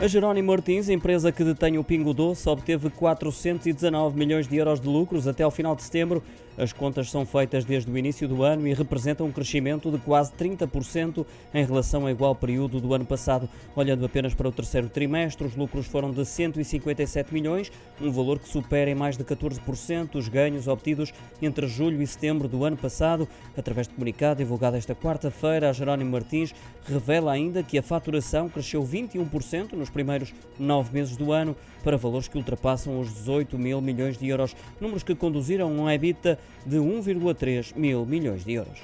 A Jerónimo Martins, empresa que detém o Pingo Doce, obteve 419 milhões de euros de lucros até ao final de setembro. As contas são feitas desde o início do ano e representam um crescimento de quase 30% em relação ao igual período do ano passado. Olhando apenas para o terceiro trimestre, os lucros foram de 157 milhões, um valor que supera em mais de 14% os ganhos obtidos entre julho e setembro do ano passado. Através de comunicado divulgado esta quarta-feira, a Jerónimo Martins revela ainda que a faturação cresceu 21% nos primeiros nove meses do ano para valores que ultrapassam os 18 mil milhões de euros, números que conduziram a um EBITDA de 1,3 mil milhões de euros.